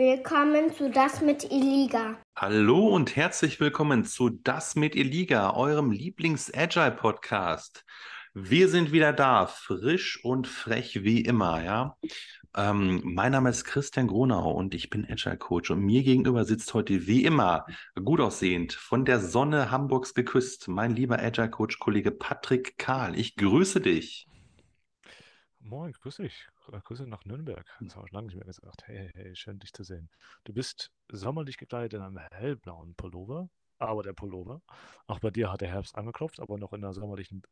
Willkommen zu Das mit Eliga. Hallo und herzlich willkommen zu Das mit Eliga, eurem Lieblings-Agile-Podcast. Wir sind wieder da, frisch und frech wie immer, ja. Ähm, mein Name ist Christian Gronau und ich bin Agile Coach und mir gegenüber sitzt heute wie immer gut aussehend von der Sonne Hamburgs geküsst mein lieber Agile Coach Kollege Patrick Kahl. Ich grüße dich. Moin, grüß dich. Äh, Grüße nach Nürnberg. Das habe ich lange nicht mehr gesagt. Hey, hey, schön dich zu sehen. Du bist sommerlich gekleidet in einem hellblauen Pullover, aber der Pullover. Auch bei dir hat der Herbst angeklopft, aber noch in einer sommerlichen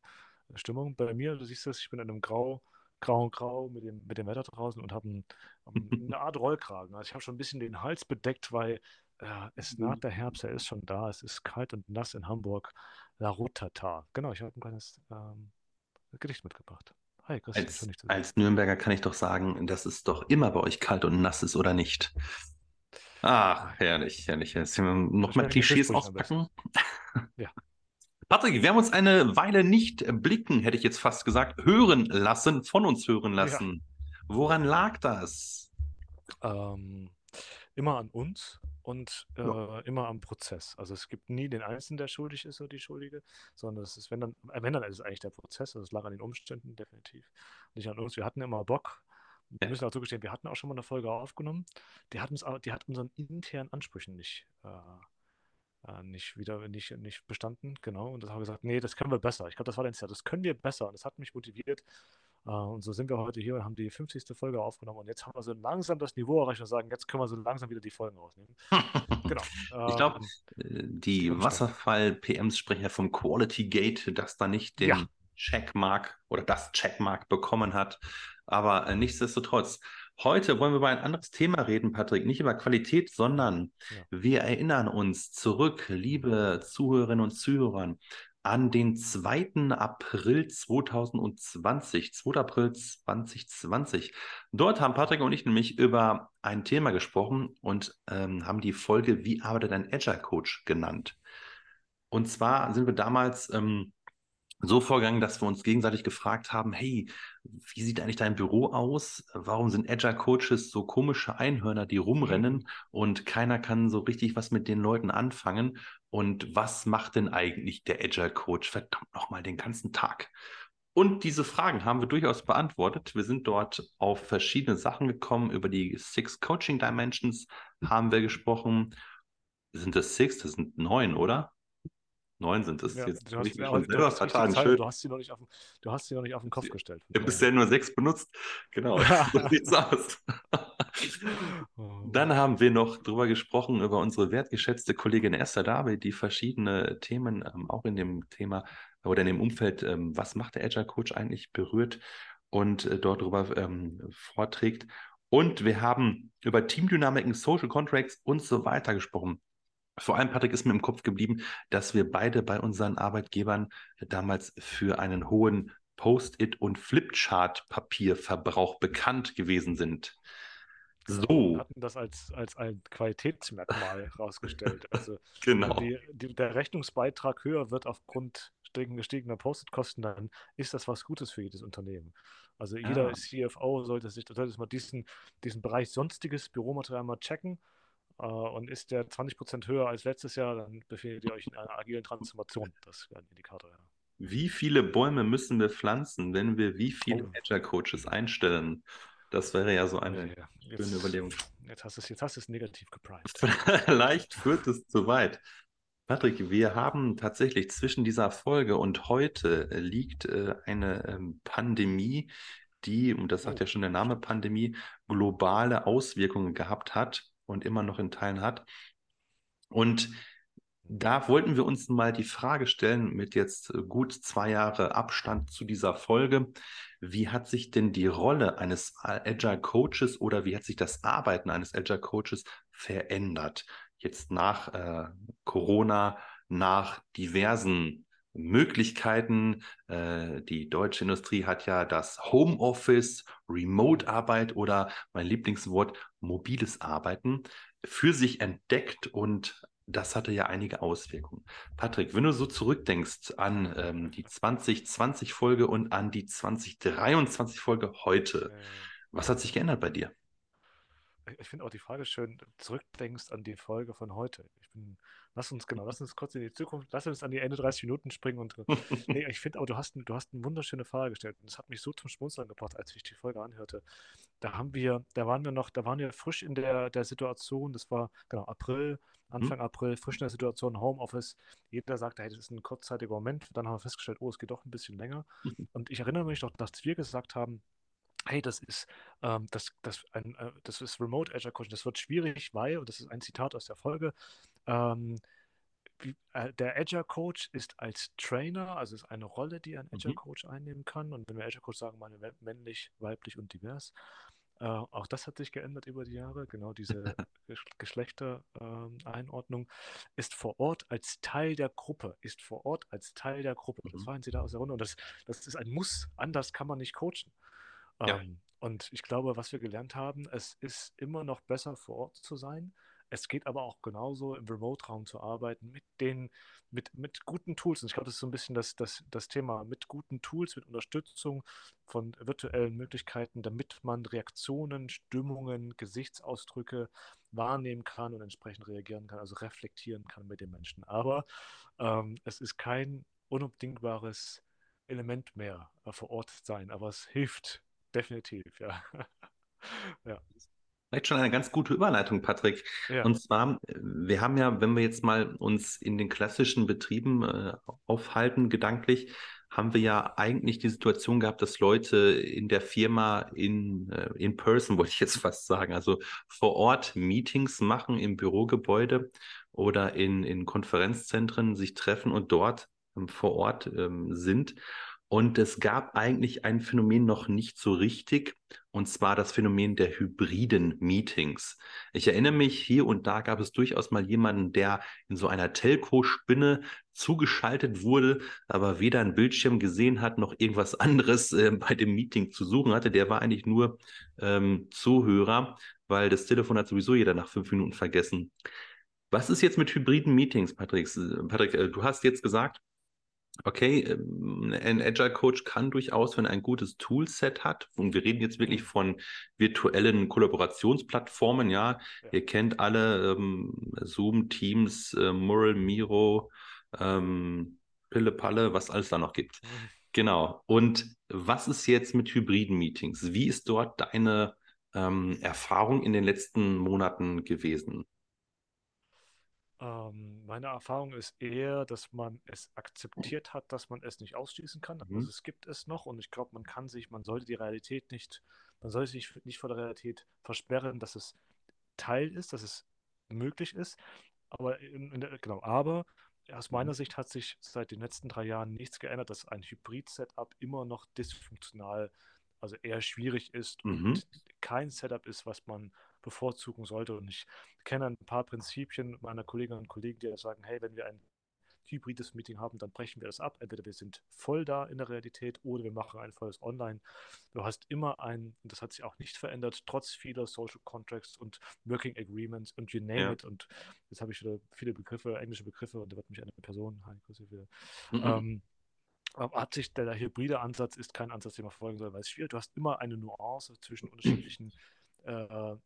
Stimmung. Bei mir, du siehst es, ich bin in einem Grau, Grau, Grau mit dem, mit dem Wetter draußen und habe ein, eine Art Rollkragen. Also ich habe schon ein bisschen den Hals bedeckt, weil äh, es naht der Herbst, er ist schon da. Es ist kalt und nass in Hamburg. La Rotata. Genau, ich habe ein kleines ähm, Gedicht mitgebracht. Hi, als, als Nürnberger kann ich doch sagen, dass es doch immer bei euch kalt und nass ist, oder nicht? Ach, herrlich, herrlich. Jetzt noch mal Klischees auspacken. Ja. Patrick, wir haben uns eine Weile nicht blicken, hätte ich jetzt fast gesagt, hören lassen, von uns hören lassen. Ja. Woran lag das? Ähm, immer an uns und äh, ja. immer am Prozess. Also es gibt nie den Einzelnen, der schuldig ist oder die Schuldige, sondern es ist, wenn dann, äh, wenn dann ist es eigentlich der Prozess. Also es lag an den Umständen definitiv. Nicht an uns. Wir hatten immer Bock. Wir ja. müssen auch zugestehen, wir hatten auch schon mal eine Folge aufgenommen. Die hat, uns, die hat unseren internen Ansprüchen nicht, äh, äh, nicht wieder nicht, nicht bestanden. Genau. Und das haben wir gesagt, nee, das können wir besser. Ich glaube, das war Jahr. Das können wir besser. Und das hat mich motiviert. Äh, und so sind wir heute hier und haben die 50. Folge aufgenommen. Und jetzt haben wir so langsam das Niveau erreicht und sagen, jetzt können wir so langsam wieder die Folgen rausnehmen. genau. ich glaube, ähm, die Wasserfall-PMs sprechen ja vom Quality Gate, das da nicht den ja. Checkmark oder das Checkmark bekommen hat. Aber äh, nichtsdestotrotz, heute wollen wir über ein anderes Thema reden, Patrick. Nicht über Qualität, sondern ja. wir erinnern uns zurück, liebe Zuhörerinnen und Zuhörer, an den 2. April 2020, 2. April 2020. Dort haben Patrick und ich nämlich über ein Thema gesprochen und ähm, haben die Folge Wie arbeitet ein Agile Coach genannt. Und zwar sind wir damals ähm, so vorgegangen, dass wir uns gegenseitig gefragt haben, hey, wie sieht eigentlich dein Büro aus? Warum sind Agile Coaches so komische Einhörner, die rumrennen mhm. und keiner kann so richtig was mit den Leuten anfangen? Und was macht denn eigentlich der Agile Coach verdammt nochmal den ganzen Tag? Und diese Fragen haben wir durchaus beantwortet. Wir sind dort auf verschiedene Sachen gekommen. Über die Six Coaching Dimensions haben wir gesprochen. Sind das Six? Das sind neun, oder? Neun sind es. Ja, jetzt du, hast, ja, schon selber vertan. Zeit, du, hast sie noch nicht auf, du hast sie noch nicht auf den Kopf gestellt. Ich habe bisher nur sechs benutzt. Genau, so sieht's aus. Oh. Dann haben wir noch darüber gesprochen, über unsere wertgeschätzte Kollegin Esther David, die verschiedene Themen ähm, auch in dem Thema oder in dem Umfeld, ähm, was macht der Agile Coach eigentlich, berührt und äh, dort darüber ähm, vorträgt. Und wir haben über Teamdynamiken, Social Contracts und so weiter gesprochen. Vor allem, Patrick, ist mir im Kopf geblieben, dass wir beide bei unseren Arbeitgebern damals für einen hohen Post-it- und Flipchart-Papierverbrauch bekannt gewesen sind. So. Wir hatten das als, als ein Qualitätsmerkmal herausgestellt. Also genau. Die, die, der Rechnungsbeitrag höher wird aufgrund gestiegener Post-it-Kosten, dann ist das was Gutes für jedes Unternehmen. Also jeder ah. CFO sollte sich sollte mal diesen, diesen Bereich sonstiges Büromaterial mal checken Uh, und ist der 20% höher als letztes Jahr, dann befindet ihr euch in einer agilen Transformation. Das wäre ein Indikator, ja. Wie viele Bäume müssen wir pflanzen, wenn wir wie viele oh. Agile Coaches einstellen? Das wäre ja so eine ja, ja. Schöne Überlegung. Jetzt hast, du es, jetzt hast du es negativ gepriced. Vielleicht führt es zu weit. Patrick, wir haben tatsächlich zwischen dieser Folge und heute liegt äh, eine ähm, Pandemie, die, und das sagt oh. ja schon der Name Pandemie, globale Auswirkungen gehabt hat und immer noch in Teilen hat. Und da wollten wir uns mal die Frage stellen, mit jetzt gut zwei Jahre Abstand zu dieser Folge, wie hat sich denn die Rolle eines Agile Coaches oder wie hat sich das Arbeiten eines Agile Coaches verändert? Jetzt nach äh, Corona, nach diversen Möglichkeiten. Äh, die deutsche Industrie hat ja das Homeoffice, Remote-Arbeit oder mein Lieblingswort mobiles Arbeiten für sich entdeckt und das hatte ja einige Auswirkungen. Patrick, wenn du so zurückdenkst an ähm, die 2020-Folge und an die 2023-Folge heute, was hat sich geändert bei dir? ich finde auch die Frage schön, zurückdenkst an die Folge von heute. Ich bin, lass uns, genau, lass uns kurz in die Zukunft, lass uns an die Ende 30 Minuten springen und nee, ich finde auch, du hast, du hast eine wunderschöne Frage gestellt. Und das hat mich so zum Schmunzeln gebracht, als ich die Folge anhörte. Da haben wir, da waren wir noch, da waren wir frisch in der, der Situation, das war genau April, Anfang mhm. April, frisch in der Situation, Homeoffice. Jeder sagte, hey, das ist ein kurzzeitiger Moment. Dann haben wir festgestellt, oh, es geht doch ein bisschen länger. Mhm. Und ich erinnere mich noch, dass wir gesagt haben, hey, das ist, ähm, das, das, ein, äh, das ist Remote Agile Coaching, das wird schwierig, weil, und das ist ein Zitat aus der Folge, ähm, wie, äh, der Agile Coach ist als Trainer, also ist eine Rolle, die ein Agile mhm. Coach einnehmen kann. Und wenn wir Agile Coach sagen, meine männlich, weiblich und divers, äh, auch das hat sich geändert über die Jahre. Genau diese Geschlechtereinordnung ähm, ist vor Ort als Teil der Gruppe, ist vor Ort als Teil der Gruppe. Das mhm. waren sie da aus der Runde und das, das ist ein Muss. Anders kann man nicht coachen. Ja. Ähm, und ich glaube, was wir gelernt haben, es ist immer noch besser vor Ort zu sein. Es geht aber auch genauso im Remote-Raum zu arbeiten mit den, mit, mit guten Tools. Und ich glaube, das ist so ein bisschen das, das, das Thema mit guten Tools, mit Unterstützung von virtuellen Möglichkeiten, damit man Reaktionen, Stimmungen, Gesichtsausdrücke wahrnehmen kann und entsprechend reagieren kann, also reflektieren kann mit den Menschen. Aber ähm, es ist kein unabdingbares Element mehr äh, vor Ort sein, aber es hilft definitiv, ja. ja. Vielleicht schon eine ganz gute Überleitung, Patrick. Ja. Und zwar, wir haben ja, wenn wir jetzt mal uns in den klassischen Betrieben äh, aufhalten, gedanklich, haben wir ja eigentlich die Situation gehabt, dass Leute in der Firma in, äh, in person, wollte ich jetzt fast sagen, also vor Ort Meetings machen im Bürogebäude oder in, in Konferenzzentren sich treffen und dort ähm, vor Ort ähm, sind. Und es gab eigentlich ein Phänomen noch nicht so richtig, und zwar das Phänomen der hybriden Meetings. Ich erinnere mich, hier und da gab es durchaus mal jemanden, der in so einer Telco-Spinne zugeschaltet wurde, aber weder einen Bildschirm gesehen hat, noch irgendwas anderes äh, bei dem Meeting zu suchen hatte. Der war eigentlich nur ähm, Zuhörer, weil das Telefon hat sowieso jeder nach fünf Minuten vergessen. Was ist jetzt mit hybriden Meetings, Patrick? Patrick, äh, du hast jetzt gesagt, okay, ähm, ein Agile Coach kann durchaus, wenn er ein gutes Toolset hat, und wir reden jetzt wirklich von virtuellen Kollaborationsplattformen, ja, ja. ihr kennt alle ähm, Zoom, Teams, äh, Mural, Miro, ähm, Pille Palle, was alles da noch gibt. Mhm. Genau. Und was ist jetzt mit hybriden Meetings? Wie ist dort deine ähm, Erfahrung in den letzten Monaten gewesen? Ähm, meine Erfahrung ist eher, dass man es akzeptiert hat, dass man es nicht ausschließen kann. Mhm. Also es gibt es noch und ich glaube, man kann sich, man sollte die Realität nicht, man sollte sich nicht vor der Realität versperren, dass es Teil ist, dass es möglich ist. Aber in, in der, genau, aber aus meiner mhm. Sicht hat sich seit den letzten drei Jahren nichts geändert, dass ein Hybrid-Setup immer noch dysfunktional, also eher schwierig ist mhm. und kein Setup ist, was man bevorzugen sollte. Und ich kenne ein paar Prinzipien meiner Kolleginnen und Kollegen, die sagen, hey, wenn wir ein hybrides Meeting haben, dann brechen wir das ab. Entweder wir sind voll da in der Realität oder wir machen ein volles Online. Du hast immer ein, und das hat sich auch nicht verändert, trotz vieler Social Contracts und Working Agreements und you name ja. it. Und jetzt habe ich wieder viele Begriffe, englische Begriffe und da wird mich eine Person, wieder, mhm. ähm, hat sich der, der, hybride Ansatz ist kein Ansatz, den man verfolgen soll, weil es schwierig. Du hast immer eine Nuance zwischen unterschiedlichen äh,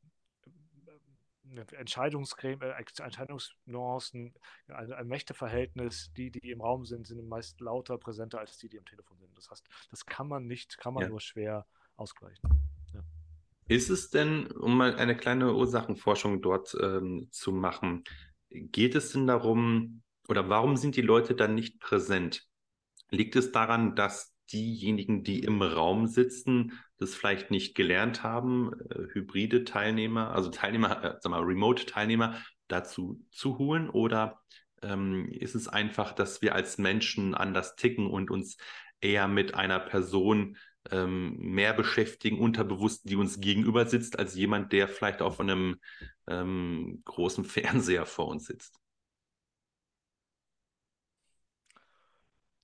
Entscheidungsgremien, äh, Entscheidungsnuancen, ein, ein, Mächteverhältnis, die, die im Raum sind, sind meist lauter präsenter als die, die im Telefon sind. Das heißt, das kann man nicht, kann man ja. nur schwer ausgleichen. Ja. Ist es denn, um mal eine kleine Ursachenforschung dort ähm, zu machen, geht es denn darum, oder warum sind die Leute dann nicht präsent? Liegt es daran, dass diejenigen, die im Raum sitzen, das vielleicht nicht gelernt haben, äh, hybride Teilnehmer, also Teilnehmer, äh, sag mal, Remote-Teilnehmer dazu zu holen? Oder ähm, ist es einfach, dass wir als Menschen anders ticken und uns eher mit einer Person ähm, mehr beschäftigen, unterbewusst, die uns gegenüber sitzt, als jemand, der vielleicht auf einem ähm, großen Fernseher vor uns sitzt?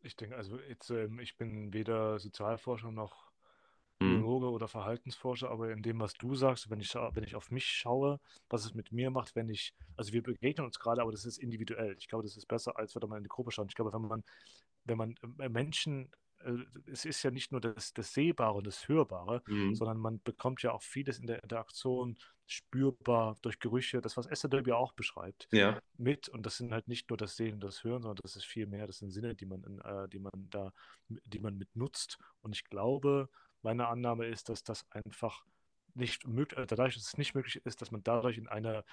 Ich denke, also jetzt, ähm, ich bin weder Sozialforscher noch. Biologe mhm. oder Verhaltensforscher, aber in dem, was du sagst, wenn ich, wenn ich auf mich schaue, was es mit mir macht, wenn ich, also wir begegnen uns gerade, aber das ist individuell. Ich glaube, das ist besser, als wenn man in die Gruppe schaut. Ich glaube, wenn man, wenn man äh, Menschen äh, es ist ja nicht nur das, das Sehbare und das Hörbare, mhm. sondern man bekommt ja auch vieles in der Interaktion spürbar durch Gerüche, das was Esther Derby auch beschreibt, ja. mit. Und das sind halt nicht nur das Sehen und das Hören, sondern das ist viel mehr, das sind Sinne, die man, äh, die man da, die man mit nutzt. Und ich glaube, meine Annahme ist, dass das einfach nicht möglich, äh, dadurch, dass es nicht möglich ist, dass man dadurch in eine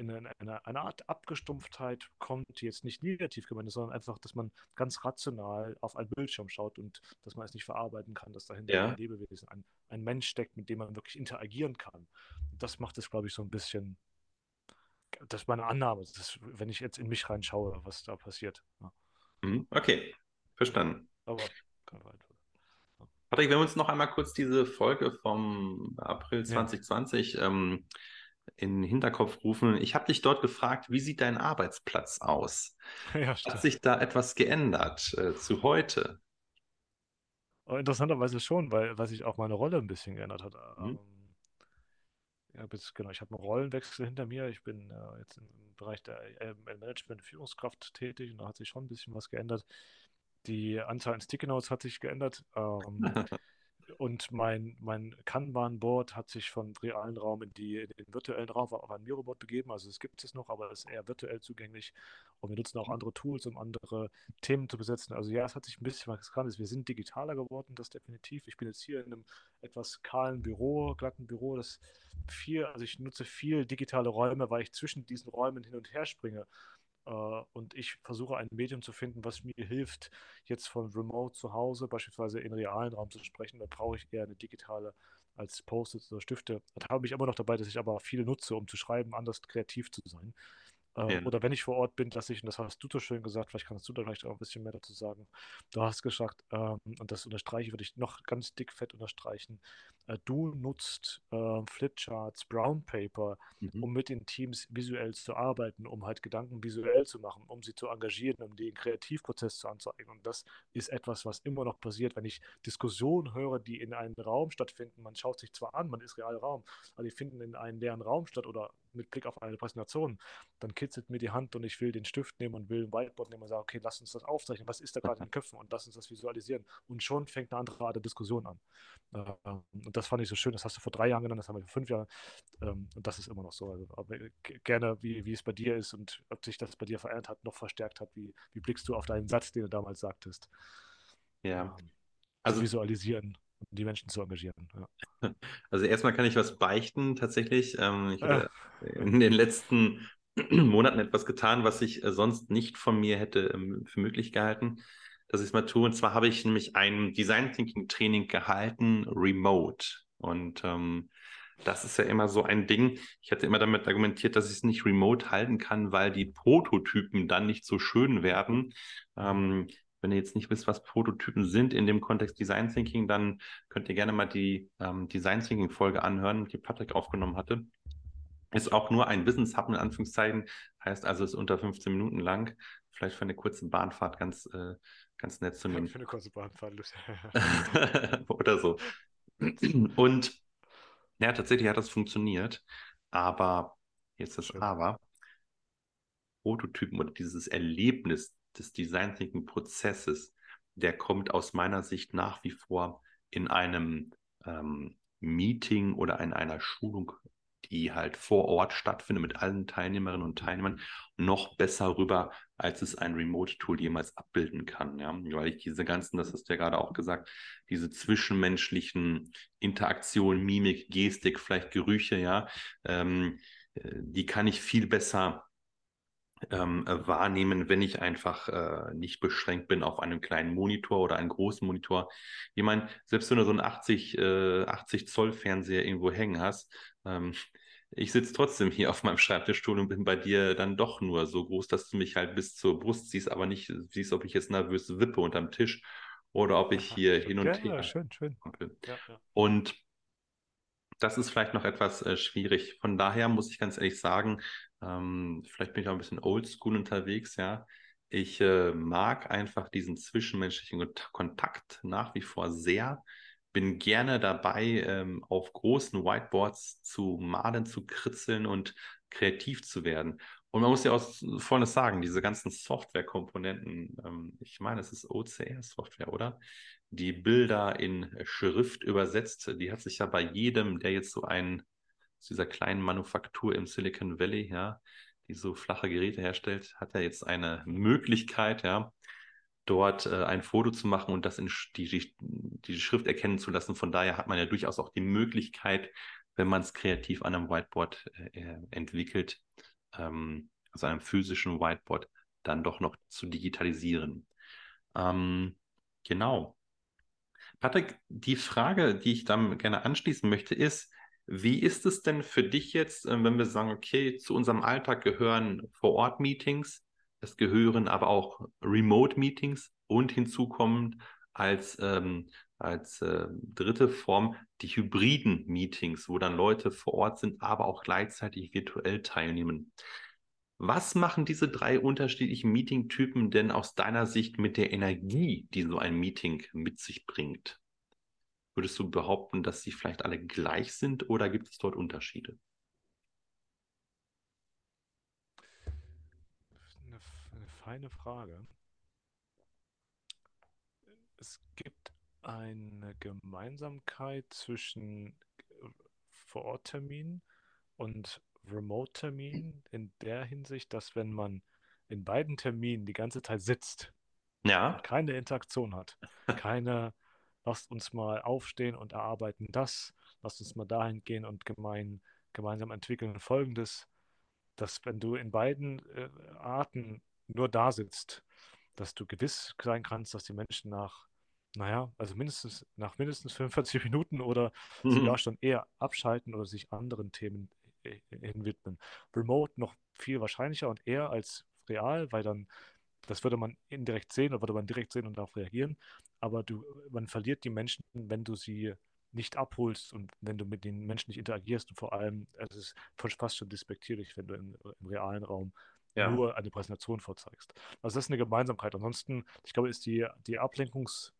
in eine, eine, Art Abgestumpftheit kommt, die jetzt nicht negativ gemeint ist, sondern einfach, dass man ganz rational auf einen Bildschirm schaut und dass man es nicht verarbeiten kann, dass dahinter ja. ein Lebewesen, ein, ein Mensch steckt, mit dem man wirklich interagieren kann. Das macht es, glaube ich, so ein bisschen, das ist meine Annahme, das, wenn ich jetzt in mich reinschaue, was da passiert. Ja. Mhm, okay, verstanden. Aber kein weiter. Patrick, wenn wir uns noch einmal kurz diese Folge vom April 2020 ja. ähm, in den Hinterkopf rufen. Ich habe dich dort gefragt, wie sieht dein Arbeitsplatz aus? Ja, Hat sich da etwas geändert äh, zu heute? Oh, interessanterweise schon, weil, weil sich auch meine Rolle ein bisschen geändert hat. Mhm. Ähm, ja, genau, ich habe einen Rollenwechsel hinter mir. Ich bin äh, jetzt im Bereich der äh, Management Führungskraft tätig und da hat sich schon ein bisschen was geändert. Die Anzahl an Sticky Notes hat sich geändert. Ähm, und mein, mein Kanban-Board hat sich vom realen Raum in, die, in den virtuellen Raum auf ein Miroboard begeben. Also es gibt es noch, aber es ist eher virtuell zugänglich. Und wir nutzen auch andere Tools, um andere Themen zu besetzen. Also ja, es hat sich ein bisschen was getan. Wir sind digitaler geworden, das definitiv. Ich bin jetzt hier in einem etwas kahlen Büro, glatten Büro, das viel, also ich nutze viel digitale Räume, weil ich zwischen diesen Räumen hin und her springe. Äh, und ich versuche ein Medium zu finden, was mir hilft, jetzt von Remote zu Hause beispielsweise in realen Raum zu sprechen. Da brauche ich eher eine digitale als Post-its oder Stifte. Da habe ich immer noch dabei, dass ich aber viele nutze, um zu schreiben, anders kreativ zu sein. Äh, ja. Oder wenn ich vor Ort bin, dass ich, und das hast du so schön gesagt, vielleicht kannst du da vielleicht auch ein bisschen mehr dazu sagen. Du hast gesagt, ähm, und das unterstreiche, würde ich noch ganz dick fett unterstreichen, äh, du nutzt äh, Flipcharts, Brown Paper, mhm. um mit den Teams visuell zu arbeiten, um halt Gedanken visuell zu machen, um sie zu engagieren, um den Kreativprozess zu anzeigen. Und das ist etwas, was immer noch passiert, wenn ich Diskussionen höre, die in einem Raum stattfinden. Man schaut sich zwar an, man ist real Raum, aber die finden in einem leeren Raum statt oder mit Blick auf eine Präsentation, dann kitzelt mir die Hand und ich will den Stift nehmen und will ein Whiteboard nehmen und sagen, okay, lass uns das aufzeichnen, was ist da gerade in den Köpfen und lass uns das visualisieren. Und schon fängt eine andere Art der Diskussion an. Ähm, und das fand ich so schön, das hast du vor drei Jahren genannt, das haben wir vor fünf Jahren ähm, und das ist immer noch so. Also, aber gerne, wie, wie es bei dir ist und ob sich das bei dir verändert hat, noch verstärkt hat, wie, wie blickst du auf deinen Satz, den du damals sagtest? Ja. Ähm, also visualisieren die Menschen zu engagieren. Ja. Also erstmal kann ich was beichten tatsächlich. Ähm, ich habe in den letzten Monaten etwas getan, was ich äh, sonst nicht von mir hätte ähm, für möglich gehalten, dass ich es mal tue. Und zwar habe ich nämlich ein Design Thinking Training gehalten, remote. Und ähm, das ist ja immer so ein Ding. Ich hatte immer damit argumentiert, dass ich es nicht remote halten kann, weil die Prototypen dann nicht so schön werden. Ähm, wenn ihr jetzt nicht wisst, was Prototypen sind in dem Kontext Design Thinking, dann könnt ihr gerne mal die ähm, Design Thinking Folge anhören, die Patrick aufgenommen hatte. Ist auch nur ein Business Hub in Anführungszeichen, heißt also ist unter 15 Minuten lang. Vielleicht für eine kurze Bahnfahrt ganz, äh, ganz nett zu nehmen. Für eine kurze Bahnfahrt. Oder so. Und ja, tatsächlich hat das funktioniert. Aber jetzt das. Aber. Prototypen oder dieses Erlebnis des Design Thinking Prozesses, der kommt aus meiner Sicht nach wie vor in einem ähm, Meeting oder in einer Schulung, die halt vor Ort stattfindet mit allen Teilnehmerinnen und Teilnehmern, noch besser rüber, als es ein Remote-Tool jemals abbilden kann. Ja? Weil ich diese ganzen, das hast du ja gerade auch gesagt, diese zwischenmenschlichen Interaktionen, Mimik, Gestik, vielleicht Gerüche, ja, ähm, äh, die kann ich viel besser ähm, äh, wahrnehmen, wenn ich einfach äh, nicht beschränkt bin auf einem kleinen Monitor oder einen großen Monitor. Ich meine, selbst wenn du so einen 80, äh, 80 Zoll Fernseher irgendwo hängen hast, ähm, ich sitze trotzdem hier auf meinem Schreibtischstuhl und bin bei dir dann doch nur so groß, dass du mich halt bis zur Brust siehst, aber nicht siehst, ob ich jetzt nervös wippe unterm Tisch oder ob ich hier hin und her. Ja, schön, schön. Ja, ja. Und das ist vielleicht noch etwas äh, schwierig. Von daher muss ich ganz ehrlich sagen, ähm, vielleicht bin ich auch ein bisschen oldschool unterwegs, ja. Ich äh, mag einfach diesen zwischenmenschlichen Kontakt nach wie vor sehr. Bin gerne dabei, ähm, auf großen Whiteboards zu malen, zu kritzeln und kreativ zu werden. Und man muss ja auch Folgendes sagen, diese ganzen Softwarekomponenten, ähm, ich meine, es ist OCR-Software, oder? Die Bilder in Schrift übersetzt, die hat sich ja bei jedem, der jetzt so ein, dieser kleinen Manufaktur im Silicon Valley, ja, die so flache Geräte herstellt, hat er jetzt eine Möglichkeit, ja, dort äh, ein Foto zu machen und das in die, die, die Schrift erkennen zu lassen. Von daher hat man ja durchaus auch die Möglichkeit, wenn man es kreativ an einem Whiteboard äh, äh, entwickelt, ähm, also einem physischen Whiteboard, dann doch noch zu digitalisieren. Ähm, genau. Patrick, die Frage, die ich dann gerne anschließen möchte, ist, wie ist es denn für dich jetzt, äh, wenn wir sagen, okay, zu unserem Alltag gehören Vor-Ort-Meetings, es gehören aber auch Remote-Meetings und hinzukommend als, ähm, als äh, dritte Form die hybriden Meetings, wo dann Leute vor Ort sind, aber auch gleichzeitig virtuell teilnehmen. Was machen diese drei unterschiedlichen Meeting-Typen denn aus deiner Sicht mit der Energie, die so ein Meeting mit sich bringt? Würdest du behaupten, dass sie vielleicht alle gleich sind oder gibt es dort Unterschiede? Eine, eine feine Frage. Es gibt eine Gemeinsamkeit zwischen Vorortterminen und Remote-Termin in der Hinsicht, dass wenn man in beiden Terminen die ganze Zeit sitzt, ja. keine Interaktion hat, keine, lasst uns mal aufstehen und erarbeiten das, lasst uns mal dahin gehen und gemein, gemeinsam entwickeln Folgendes, dass wenn du in beiden äh, Arten nur da sitzt, dass du gewiss sein kannst, dass die Menschen nach, naja, also mindestens nach mindestens 45 Minuten oder mhm. sogar schon eher abschalten oder sich anderen Themen hin widmen. Remote noch viel wahrscheinlicher und eher als real, weil dann, das würde man indirekt sehen oder würde man direkt sehen und darauf reagieren. Aber du, man verliert die Menschen, wenn du sie nicht abholst und wenn du mit den Menschen nicht interagierst und vor allem, es ist fast schon despektierlich, wenn du im, im realen Raum ja. nur eine Präsentation vorzeigst. Also das ist eine Gemeinsamkeit. Ansonsten, ich glaube, ist die, die Ablenkungs-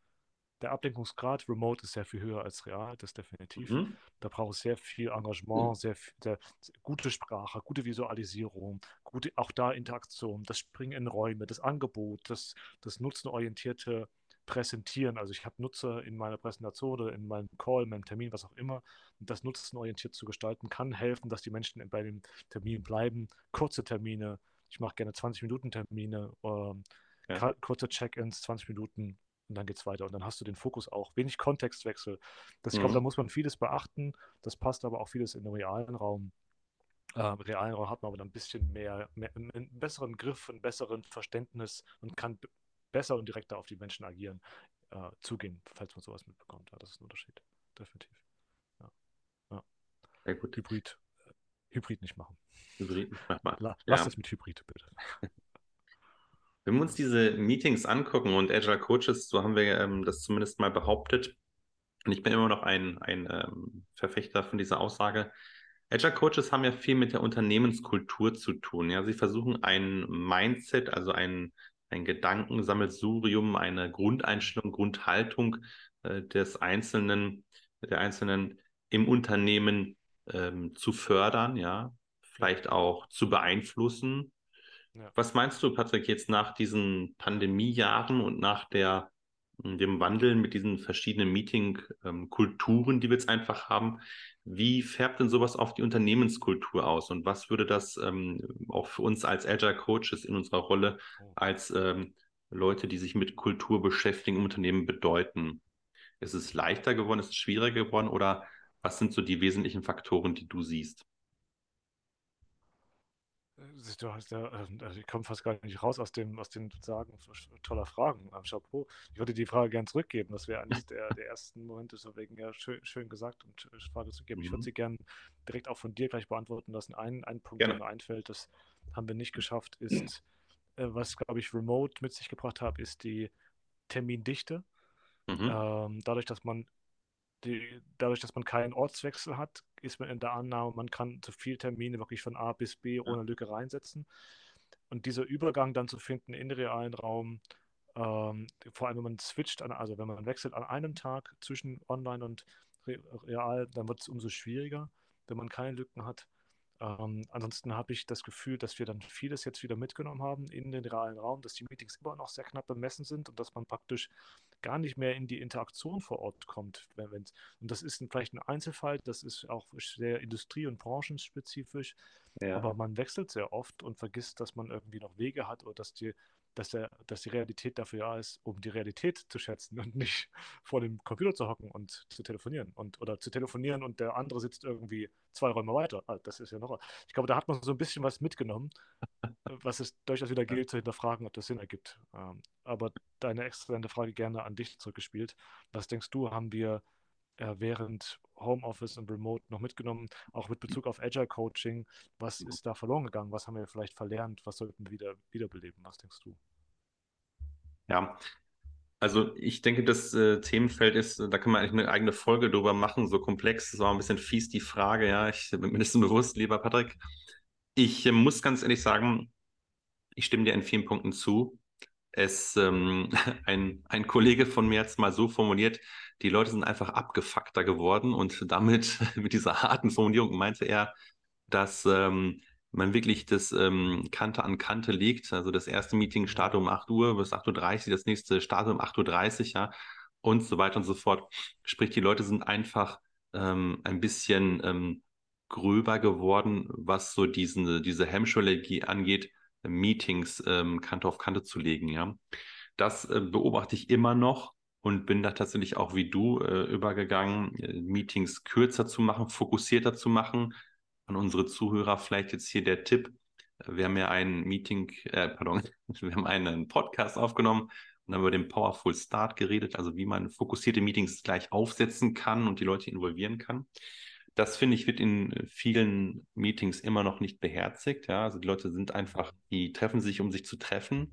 der Ablenkungsgrad remote ist sehr viel höher als real, das definitiv. Mhm. Da braucht es sehr viel Engagement, mhm. sehr, sehr, sehr, gute Sprache, gute Visualisierung, gute, auch da Interaktion, das Springen in Räume, das Angebot, das, das nutzenorientierte Präsentieren. Also ich habe Nutzer in meiner Präsentation oder in meinem Call, in meinem Termin, was auch immer. Und das nutzenorientiert zu gestalten kann helfen, dass die Menschen bei dem Termin bleiben. Kurze Termine, ich mache gerne 20 Minuten Termine, äh, ja. kurze Check-ins, 20 Minuten und dann geht es weiter. Und dann hast du den Fokus auch. Wenig Kontextwechsel. Das, ich glaube, da mhm. muss man vieles beachten. Das passt aber auch vieles in den realen Raum. Äh, realen Raum hat man aber dann ein bisschen mehr, mehr, einen besseren Griff, ein besseren Verständnis und kann besser und direkter auf die Menschen agieren, äh, zugehen, falls man sowas mitbekommt. Ja, das ist ein Unterschied. Definitiv. Ja. ja. Sehr gut. Hybrid. Äh, Hybrid nicht machen. Hybrid nicht machen. La, lass ja. das mit Hybrid, bitte. Wenn wir uns diese Meetings angucken und Agile Coaches, so haben wir ähm, das zumindest mal behauptet, und ich bin immer noch ein, ein ähm, Verfechter von dieser Aussage, Agile Coaches haben ja viel mit der Unternehmenskultur zu tun. Ja, sie versuchen ein Mindset, also ein, ein Gedankensammelsurium, eine Grundeinstellung, Grundhaltung äh, des Einzelnen, der Einzelnen im Unternehmen ähm, zu fördern, ja, vielleicht auch zu beeinflussen ja. Was meinst du, Patrick, jetzt nach diesen Pandemiejahren und nach der, hm, dem Wandel mit diesen verschiedenen Meeting-Kulturen, ähm, die wir jetzt einfach haben? Wie färbt denn sowas auf die Unternehmenskultur aus? Und was würde das ähm, auch für uns als Agile Coaches in unserer Rolle als ähm, Leute, die sich mit Kultur beschäftigen im Unternehmen bedeuten? Ist es leichter geworden? Ist es schwieriger geworden? Oder was sind so die wesentlichen Faktoren, die du siehst? Du hast ja, ähm, also ich komme fast gar nicht raus aus dem, aus den Sagen toller Fragen am Chapeau. Ich würde die Frage gern zurückgeben. Das wäre eigentlich der, der ersten Momente so wegen ja schön, schön gesagt und Frage zurückgeben. Mhm. Ich würde mhm. sie gern direkt auch von dir gleich beantworten lassen. Ein, ein Punkt, Gerne. der mir einfällt, das haben wir nicht geschafft, ist, äh, was glaube ich Remote mit sich gebracht hat, ist die Termindichte. Mhm. Ähm, dadurch, dass man die, dadurch, dass man keinen Ortswechsel hat, ist man in der Annahme, man kann zu viel Termine wirklich von A bis B ohne Lücke reinsetzen. Und dieser Übergang dann zu finden in den realen Raum, ähm, vor allem wenn man switcht, an, also wenn man wechselt an einem Tag zwischen online und real, dann wird es umso schwieriger, wenn man keine Lücken hat. Ähm, ansonsten habe ich das Gefühl, dass wir dann vieles jetzt wieder mitgenommen haben in den realen Raum, dass die Meetings immer noch sehr knapp bemessen sind und dass man praktisch gar nicht mehr in die Interaktion vor Ort kommt. Wenn, und das ist vielleicht ein Einzelfall, das ist auch sehr industrie- und branchenspezifisch, ja. aber man wechselt sehr oft und vergisst, dass man irgendwie noch Wege hat oder dass die dass, der, dass die Realität dafür da ist, um die Realität zu schätzen und nicht vor dem Computer zu hocken und zu telefonieren und oder zu telefonieren und der andere sitzt irgendwie zwei Räume weiter. Ah, das ist ja noch. Ich glaube, da hat man so ein bisschen was mitgenommen, was es durchaus wieder gilt zu hinterfragen, ob das Sinn ergibt. Ähm, aber deine exzellente Frage gerne an dich zurückgespielt. Was denkst du, haben wir äh, während Homeoffice und Remote noch mitgenommen, auch mit Bezug auf Agile Coaching. Was ist da verloren gegangen? Was haben wir vielleicht verlernt? Was sollten wir wieder wiederbeleben? Was denkst du? Ja, also ich denke, das äh, Themenfeld ist, da kann man eigentlich eine eigene Folge drüber machen, so komplex, das war ein bisschen fies die Frage, ja, ich bin mir dessen bewusst, lieber Patrick. Ich äh, muss ganz ehrlich sagen, ich stimme dir in vielen Punkten zu. Es, ähm, ein, ein Kollege von mir hat es mal so formuliert, die Leute sind einfach abgefuckter geworden und damit, mit dieser harten Formulierung meinte er, dass ähm, man wirklich das ähm, Kante an Kante legt. Also das erste Meeting startet um 8 Uhr bis 8.30 Uhr, das nächste startet um 8.30 Uhr, ja, und so weiter und so fort. Sprich, die Leute sind einfach ähm, ein bisschen ähm, gröber geworden, was so diesen, diese Hemmschwelle angeht, Meetings ähm, Kante auf Kante zu legen, ja. Das äh, beobachte ich immer noch und bin da tatsächlich auch wie du äh, übergegangen, äh, Meetings kürzer zu machen, fokussierter zu machen. An unsere Zuhörer vielleicht jetzt hier der Tipp. Wir haben ja ein Meeting, äh, pardon, wir haben einen Podcast aufgenommen und haben über den Powerful Start geredet, also wie man fokussierte Meetings gleich aufsetzen kann und die Leute involvieren kann. Das finde ich wird in vielen Meetings immer noch nicht beherzigt. Ja, also die Leute sind einfach, die treffen sich, um sich zu treffen.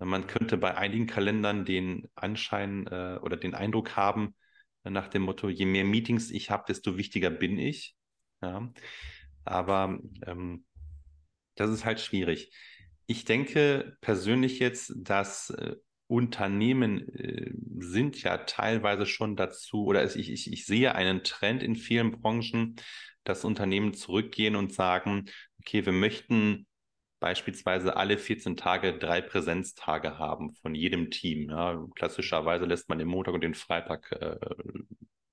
Man könnte bei einigen Kalendern den Anschein äh, oder den Eindruck haben, äh, nach dem Motto, je mehr Meetings ich habe, desto wichtiger bin ich. Ja. Aber ähm, das ist halt schwierig. Ich denke persönlich jetzt, dass äh, Unternehmen äh, sind ja teilweise schon dazu, oder ich, ich, ich sehe einen Trend in vielen Branchen, dass Unternehmen zurückgehen und sagen, okay, wir möchten beispielsweise alle 14 Tage drei Präsenztage haben von jedem Team. Ja. Klassischerweise lässt man den Montag und den Freitag äh,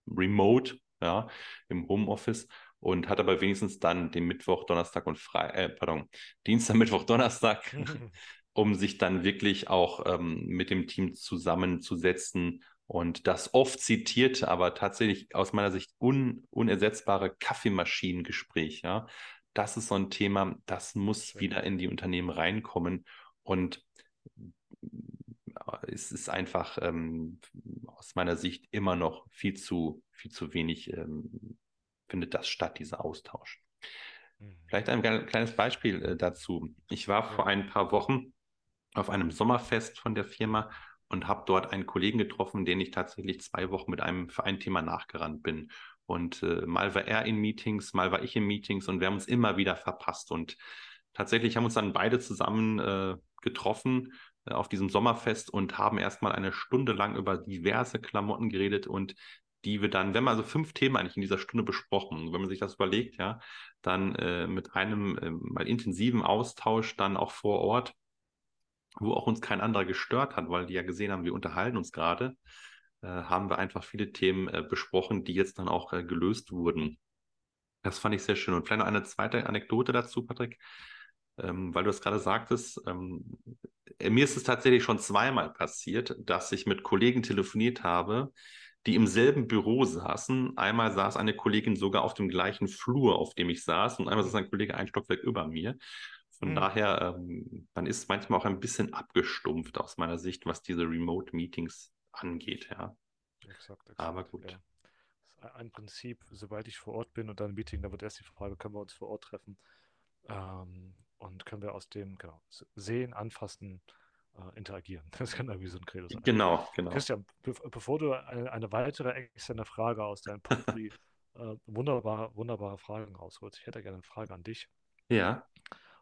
remote, ja, im Homeoffice und hat aber wenigstens dann den Mittwoch, Donnerstag und Freitag, äh, pardon, Dienstag, Mittwoch, Donnerstag, um sich dann wirklich auch ähm, mit dem Team zusammenzusetzen und das oft zitierte, aber tatsächlich aus meiner Sicht un unersetzbare Kaffeemaschinengespräch, ja, das ist so ein Thema, das muss wieder in die Unternehmen reinkommen. Und äh, es ist einfach ähm, aus meiner Sicht immer noch viel zu, viel zu wenig ähm, findet das statt, dieser Austausch. Mhm. Vielleicht ein kleines Beispiel äh, dazu. Ich war vor ein paar Wochen auf einem Sommerfest von der Firma und habe dort einen Kollegen getroffen, den ich tatsächlich zwei Wochen mit einem für ein Thema nachgerannt bin. Und äh, mal war er in Meetings, mal war ich in Meetings und wir haben uns immer wieder verpasst. Und tatsächlich haben uns dann beide zusammen äh, getroffen äh, auf diesem Sommerfest und haben erstmal eine Stunde lang über diverse Klamotten geredet und die wir dann, wenn man also fünf Themen eigentlich in dieser Stunde besprochen, wenn man sich das überlegt, ja, dann äh, mit einem äh, mal intensiven Austausch dann auch vor Ort, wo auch uns kein anderer gestört hat, weil die ja gesehen haben, wir unterhalten uns gerade, haben wir einfach viele Themen äh, besprochen, die jetzt dann auch äh, gelöst wurden. Das fand ich sehr schön. Und vielleicht noch eine zweite Anekdote dazu, Patrick, ähm, weil du es gerade sagtest. Ähm, mir ist es tatsächlich schon zweimal passiert, dass ich mit Kollegen telefoniert habe, die im selben Büro saßen. Einmal saß eine Kollegin sogar auf dem gleichen Flur, auf dem ich saß, und einmal saß ein Kollege ein Stockwerk über mir. Von mhm. daher, ähm, man ist manchmal auch ein bisschen abgestumpft aus meiner Sicht, was diese Remote-Meetings angeht, ja. Exakt, exakt, Aber gut. Ja. ein Prinzip, sobald ich vor Ort bin und dann ein Meeting, da wird erst die Frage, können wir uns vor Ort treffen ähm, und können wir aus dem, genau, sehen, anfassen, äh, interagieren. Das kann irgendwie so ein Credo sein. Genau, genau. Christian, be bevor du eine, eine, weitere externe Frage aus deinem Potpourri äh, wunderbare, wunderbare Fragen rausholst, ich hätte gerne eine Frage an dich. Ja.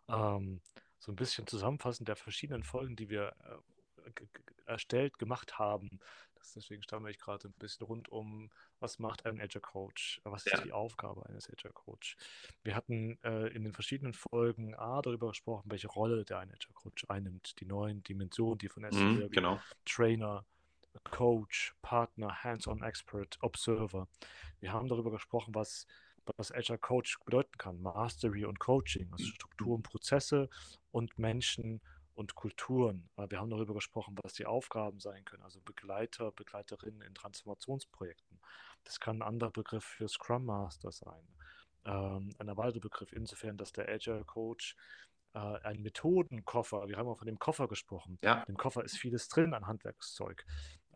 Ähm, so ein bisschen zusammenfassend der verschiedenen Folgen, die wir äh, erstellt, gemacht haben. Deswegen stamme ich gerade ein bisschen rund um, was macht ein Agile Coach? Was ist ja. die Aufgabe eines Agile Coach? Wir hatten äh, in den verschiedenen Folgen A darüber gesprochen, welche Rolle der ein Agile Coach einnimmt. Die neuen Dimensionen, die von SEO, mhm, genau. Trainer, Coach, Partner, Hands-on Expert, Observer. Wir haben darüber gesprochen, was was Agile Coach bedeuten kann. Mastery und Coaching, also mhm. Strukturen, Prozesse und Menschen und Kulturen. Wir haben darüber gesprochen, was die Aufgaben sein können, also Begleiter, Begleiterinnen in Transformationsprojekten. Das kann ein anderer Begriff für Scrum Master sein. Ähm, ein erweiterter Begriff insofern, dass der Agile Coach äh, ein Methodenkoffer, wir haben auch von dem Koffer gesprochen. Ja. Im Koffer ist vieles drin an Handwerkszeug,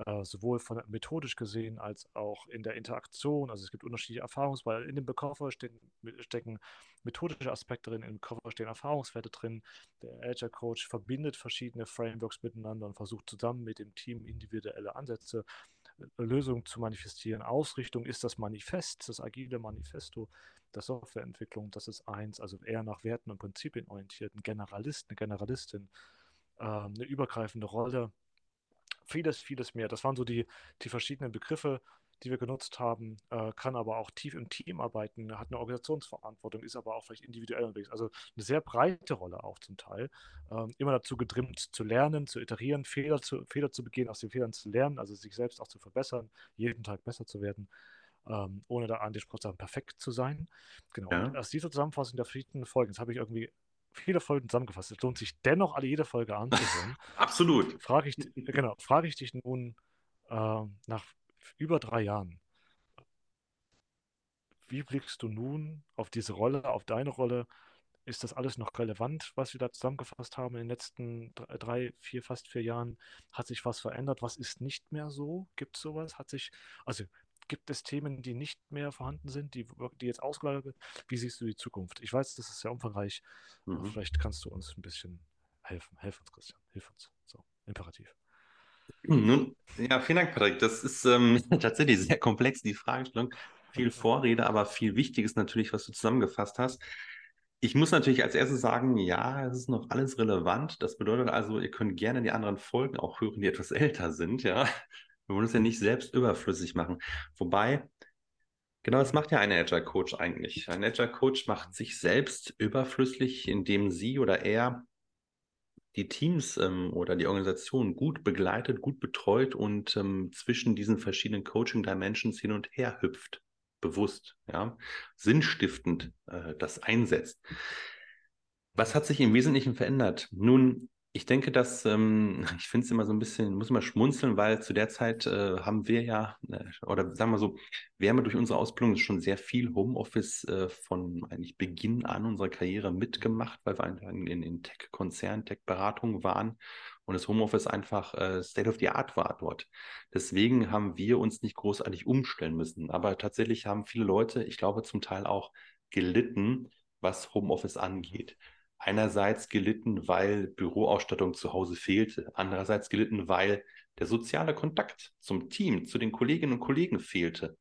äh, sowohl von methodisch gesehen als auch in der Interaktion. Also es gibt unterschiedliche Erfahrungsweise. In dem Koffer stecken, stecken methodische Aspekte drin, im Koffer stehen Erfahrungswerte drin. Der Agile Coach verbindet verschiedene Frameworks miteinander und versucht zusammen mit dem Team individuelle Ansätze äh, Lösungen zu manifestieren. Ausrichtung ist das Manifest, das agile Manifesto der Softwareentwicklung. Das ist eins, also eher nach Werten und Prinzipien orientiert, ein Generalist, eine Generalistin, äh, eine übergreifende Rolle. Vieles, vieles mehr. Das waren so die, die verschiedenen Begriffe, die wir genutzt haben, äh, kann aber auch tief im Team arbeiten, hat eine Organisationsverantwortung, ist aber auch vielleicht individuell unterwegs. Also eine sehr breite Rolle auch zum Teil. Ähm, immer dazu getrimmt zu lernen, zu iterieren, Fehler zu, Fehler zu begehen, aus den Fehlern zu lernen, also sich selbst auch zu verbessern, jeden Tag besser zu werden ähm, ohne da an die Sprache perfekt zu sein. Genau. Ja. Und aus dieser Zusammenfassung der verschiedenen Folgen, jetzt habe ich irgendwie viele Folgen zusammengefasst. Es lohnt sich dennoch, alle jede Folge anzuhören. Absolut. Frage ich, genau, frage ich dich nun äh, nach über drei Jahren, wie blickst du nun auf diese Rolle, auf deine Rolle? Ist das alles noch relevant, was wir da zusammengefasst haben in den letzten drei, vier, fast vier Jahren? Hat sich was verändert? Was ist nicht mehr so? Gibt es sowas? Hat sich, also Gibt es Themen, die nicht mehr vorhanden sind, die, die jetzt ausgelagert werden? Wie siehst du die Zukunft? Ich weiß, das ist sehr umfangreich. Mhm. Vielleicht kannst du uns ein bisschen helfen. Helf uns, Christian. Hilf uns. So, imperativ. Nun, ja, vielen Dank, Patrick. Das ist ähm, tatsächlich sehr komplex, die Fragestellung. Viel Vorrede, aber viel Wichtiges natürlich, was du zusammengefasst hast. Ich muss natürlich als erstes sagen, ja, es ist noch alles relevant. Das bedeutet also, ihr könnt gerne die anderen Folgen auch hören, die etwas älter sind, ja. Wir wollen uns ja nicht selbst überflüssig machen. Wobei, genau das macht ja ein Agile Coach eigentlich. Ein Agile Coach macht sich selbst überflüssig, indem sie oder er die Teams ähm, oder die Organisation gut begleitet, gut betreut und ähm, zwischen diesen verschiedenen Coaching Dimensions hin und her hüpft, bewusst, ja, sinnstiftend äh, das einsetzt. Was hat sich im Wesentlichen verändert? Nun, ich denke, dass ähm, ich finde es immer so ein bisschen, muss man schmunzeln, weil zu der Zeit äh, haben wir ja, äh, oder sagen wir so, wir haben durch unsere Ausbildung schon sehr viel Homeoffice äh, von eigentlich Beginn an unserer Karriere mitgemacht, weil wir in, in, in Tech-Konzernen, Tech-Beratungen waren und das Homeoffice einfach äh, State of the Art war dort. Deswegen haben wir uns nicht großartig umstellen müssen. Aber tatsächlich haben viele Leute, ich glaube zum Teil auch gelitten, was Homeoffice angeht. Einerseits gelitten, weil Büroausstattung zu Hause fehlte. Andererseits gelitten, weil der soziale Kontakt zum Team, zu den Kolleginnen und Kollegen fehlte.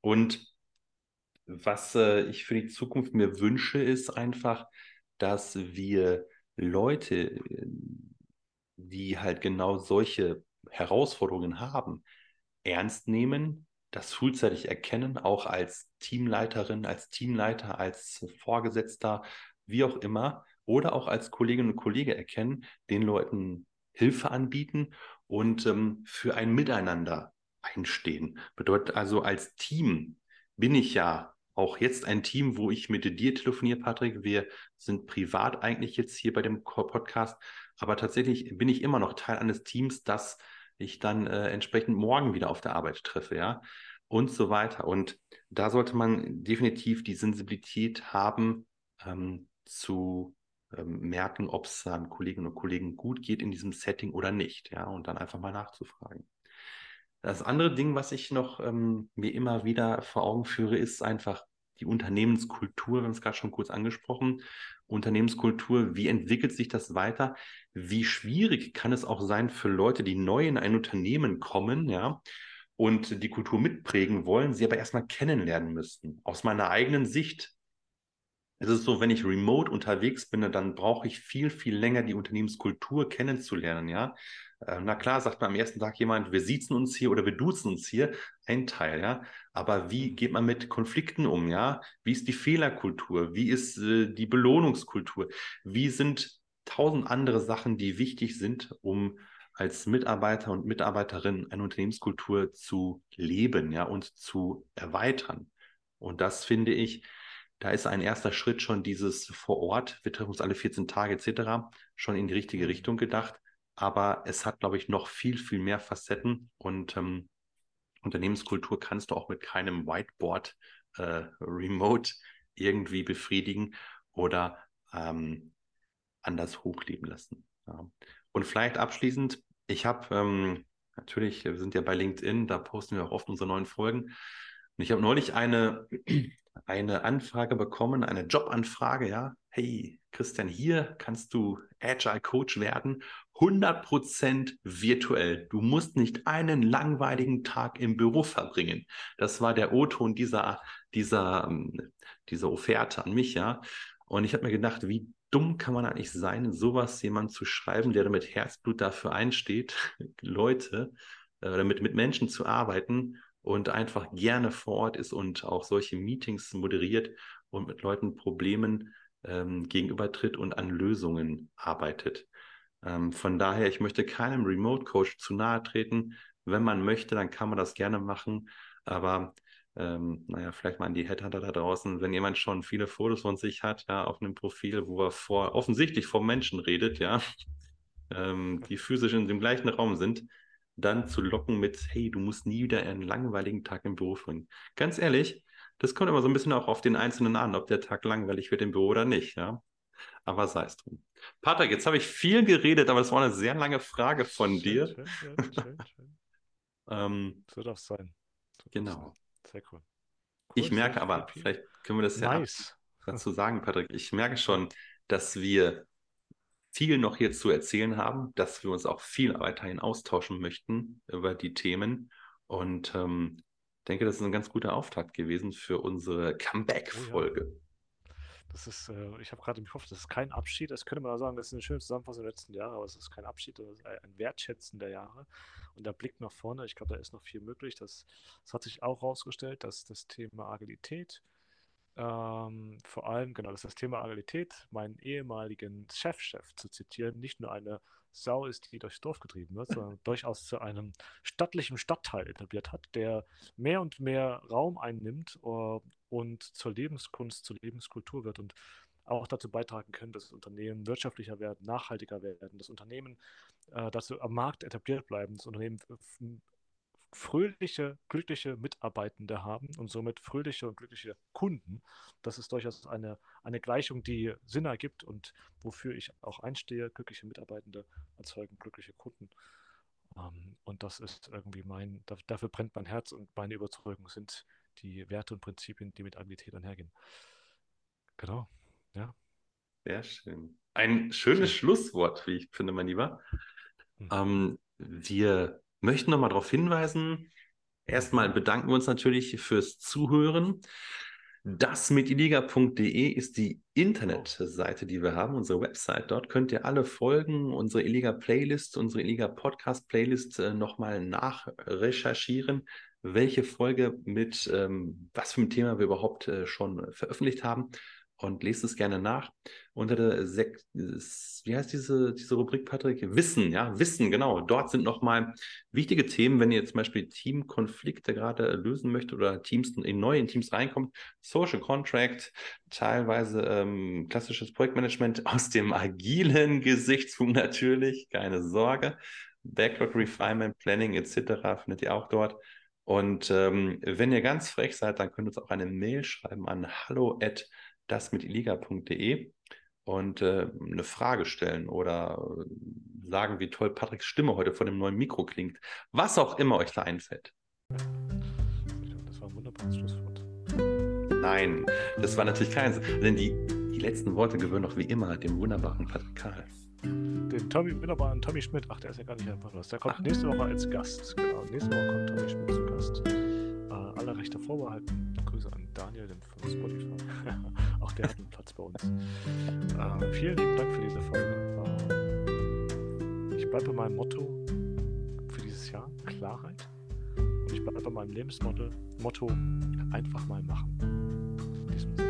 Und was äh, ich für die Zukunft mir wünsche, ist einfach, dass wir Leute, die halt genau solche Herausforderungen haben, ernst nehmen, das frühzeitig erkennen, auch als Teamleiterin, als Teamleiter, als Vorgesetzter, wie auch immer, oder auch als Kolleginnen und Kollege erkennen, den Leuten Hilfe anbieten und ähm, für ein Miteinander einstehen. Bedeutet also, als Team bin ich ja auch jetzt ein Team, wo ich mit dir telefoniere, Patrick. Wir sind privat eigentlich jetzt hier bei dem Podcast, aber tatsächlich bin ich immer noch Teil eines Teams, das ich dann äh, entsprechend morgen wieder auf der Arbeit treffe, ja, und so weiter. Und da sollte man definitiv die Sensibilität haben, ähm, zu ähm, merken, ob es seinen Kolleginnen und Kollegen gut geht in diesem Setting oder nicht, ja, und dann einfach mal nachzufragen. Das andere Ding, was ich noch ähm, mir immer wieder vor Augen führe, ist einfach die Unternehmenskultur. Wir haben es gerade schon kurz angesprochen. Unternehmenskultur, wie entwickelt sich das weiter? Wie schwierig kann es auch sein für Leute, die neu in ein Unternehmen kommen, ja, und die Kultur mitprägen wollen, sie aber erstmal kennenlernen müssten. Aus meiner eigenen Sicht es ist so, wenn ich remote unterwegs bin, dann brauche ich viel, viel länger die Unternehmenskultur kennenzulernen, ja. Äh, na klar, sagt man am ersten Tag jemand, wir siezen uns hier oder wir duzen uns hier, ein Teil, ja. Aber wie geht man mit Konflikten um, ja? Wie ist die Fehlerkultur? Wie ist äh, die Belohnungskultur? Wie sind tausend andere Sachen, die wichtig sind, um als Mitarbeiter und Mitarbeiterin eine Unternehmenskultur zu leben, ja, und zu erweitern. Und das finde ich, da ist ein erster Schritt schon dieses vor Ort, wir treffen uns alle 14 Tage etc., schon in die richtige Richtung gedacht. Aber es hat, glaube ich, noch viel, viel mehr Facetten und ähm, Unternehmenskultur kannst du auch mit keinem Whiteboard äh, remote irgendwie befriedigen oder ähm, anders hochleben lassen. Ja. Und vielleicht abschließend, ich habe ähm, natürlich, wir sind ja bei LinkedIn, da posten wir auch oft unsere neuen Folgen. Und ich habe neulich eine, eine Anfrage bekommen, eine Jobanfrage, ja. Hey, Christian, hier kannst du Agile Coach werden 100% virtuell. Du musst nicht einen langweiligen Tag im Büro verbringen. Das war der O-Ton dieser, dieser, ähm, dieser Offerte an mich, ja. Und ich habe mir gedacht, wie dumm kann man eigentlich sein, sowas jemand zu schreiben, der mit Herzblut dafür einsteht, Leute äh, mit, mit Menschen zu arbeiten und einfach gerne vor Ort ist und auch solche Meetings moderiert und mit Leuten Problemen ähm, gegenübertritt und an Lösungen arbeitet. Ähm, von daher, ich möchte keinem Remote Coach zu nahe treten. Wenn man möchte, dann kann man das gerne machen. Aber ähm, naja, vielleicht mal an die Headhunter da draußen, wenn jemand schon viele Fotos von sich hat, ja, auf einem Profil, wo er vor, offensichtlich vor Menschen redet, ja, ähm, die physisch in dem gleichen Raum sind, dann zu locken mit, hey, du musst nie wieder einen langweiligen Tag im Büro bringen. Ganz ehrlich, das kommt immer so ein bisschen auch auf den Einzelnen an, ob der Tag langweilig wird im Büro oder nicht, ja. Aber sei es drum. Patrick, jetzt habe ich viel geredet, aber es war eine sehr lange Frage von schön, dir. Schön, schön, schön, schön. ähm, so darf es sein. So genau. Sehr cool. cool ich merke aber, viel. vielleicht können wir das nice. ja dazu sagen, Patrick. Ich merke schon, dass wir viel noch hier zu erzählen haben, dass wir uns auch viel weiterhin austauschen möchten über die Themen. Und ähm, denke, das ist ein ganz guter Auftakt gewesen für unsere Comeback-Folge. Oh ja. Das ist, äh, ich habe gerade im Kopf, das ist kein Abschied. Das könnte man auch sagen, das ist eine schöne Zusammenfassung der letzten Jahre, aber es ist kein Abschied, das ist ein Wertschätzen der Jahre. Und der Blick nach vorne, ich glaube, da ist noch viel möglich. Das, das hat sich auch herausgestellt, dass das Thema Agilität, ähm, vor allem, genau, dass das Thema Agilität, meinen ehemaligen Chefchef -Chef zu zitieren, nicht nur eine Sau ist, die durchs Dorf getrieben wird, sondern durchaus zu einem stattlichen Stadtteil etabliert hat, der mehr und mehr Raum einnimmt uh, und zur Lebenskunst, zur Lebenskultur wird und auch dazu beitragen können, dass Unternehmen wirtschaftlicher werden, nachhaltiger werden, dass Unternehmen äh, dazu am Markt etabliert bleiben, dass Unternehmen fröhliche, glückliche Mitarbeitende haben und somit fröhliche und glückliche Kunden. Das ist durchaus eine, eine Gleichung, die Sinn ergibt und wofür ich auch einstehe. Glückliche Mitarbeitende erzeugen glückliche Kunden. Ähm, und das ist irgendwie mein, dafür brennt mein Herz und meine Überzeugung sind die Werte und Prinzipien, die mit Agilität einhergehen. Genau, ja. Sehr schön. Ein schönes schön. Schlusswort, wie ich finde, mein Lieber. Mhm. Ähm, wir möchten nochmal darauf hinweisen, erstmal bedanken wir uns natürlich fürs Zuhören. Das mit iliga.de ist die Internetseite, die wir haben, unsere Website. Dort könnt ihr alle Folgen, unsere Iliga Playlist, unsere Iliga Podcast Playlist äh, nochmal nachrecherchieren, welche Folge mit ähm, was für ein Thema wir überhaupt äh, schon veröffentlicht haben und lest es gerne nach. Unter der Sek wie heißt diese, diese Rubrik, Patrick? Wissen, ja, Wissen, genau. Dort sind nochmal wichtige Themen, wenn ihr zum Beispiel Teamkonflikte gerade lösen möchtet oder Teams in neue Teams reinkommt. Social Contract, teilweise ähm, klassisches Projektmanagement aus dem agilen Gesichtspunkt natürlich, keine Sorge. Backlog Refinement, Planning etc. findet ihr auch dort. Und ähm, wenn ihr ganz frech seid, dann könnt ihr uns auch eine Mail schreiben an hallo at das mit iliga.de und äh, eine Frage stellen oder äh, sagen, wie toll Patricks Stimme heute vor dem neuen Mikro klingt. Was auch immer euch da einfällt. Das war ein wunderbares Schlusswort. Nein, das war natürlich keins, denn die, die letzten Worte gehören doch wie immer dem wunderbaren Patrick Karl. Den Tommy, wunderbaren Tommy Schmidt, ach, der ist ja gar nicht einfach was. Der kommt Ach. nächste Woche als Gast. Genau, nächste Woche kommt Tommy Schmidt zu Gast. Äh, alle Rechte vorbehalten. Grüße an Daniel von Spotify. Auch der hat einen Platz bei uns. Äh, vielen lieben Dank für diese Folge. Äh, ich bleibe bei meinem Motto für dieses Jahr: Klarheit. Und ich bleibe bei meinem Lebensmotto: Motto, einfach mal machen. In diesem Sinne.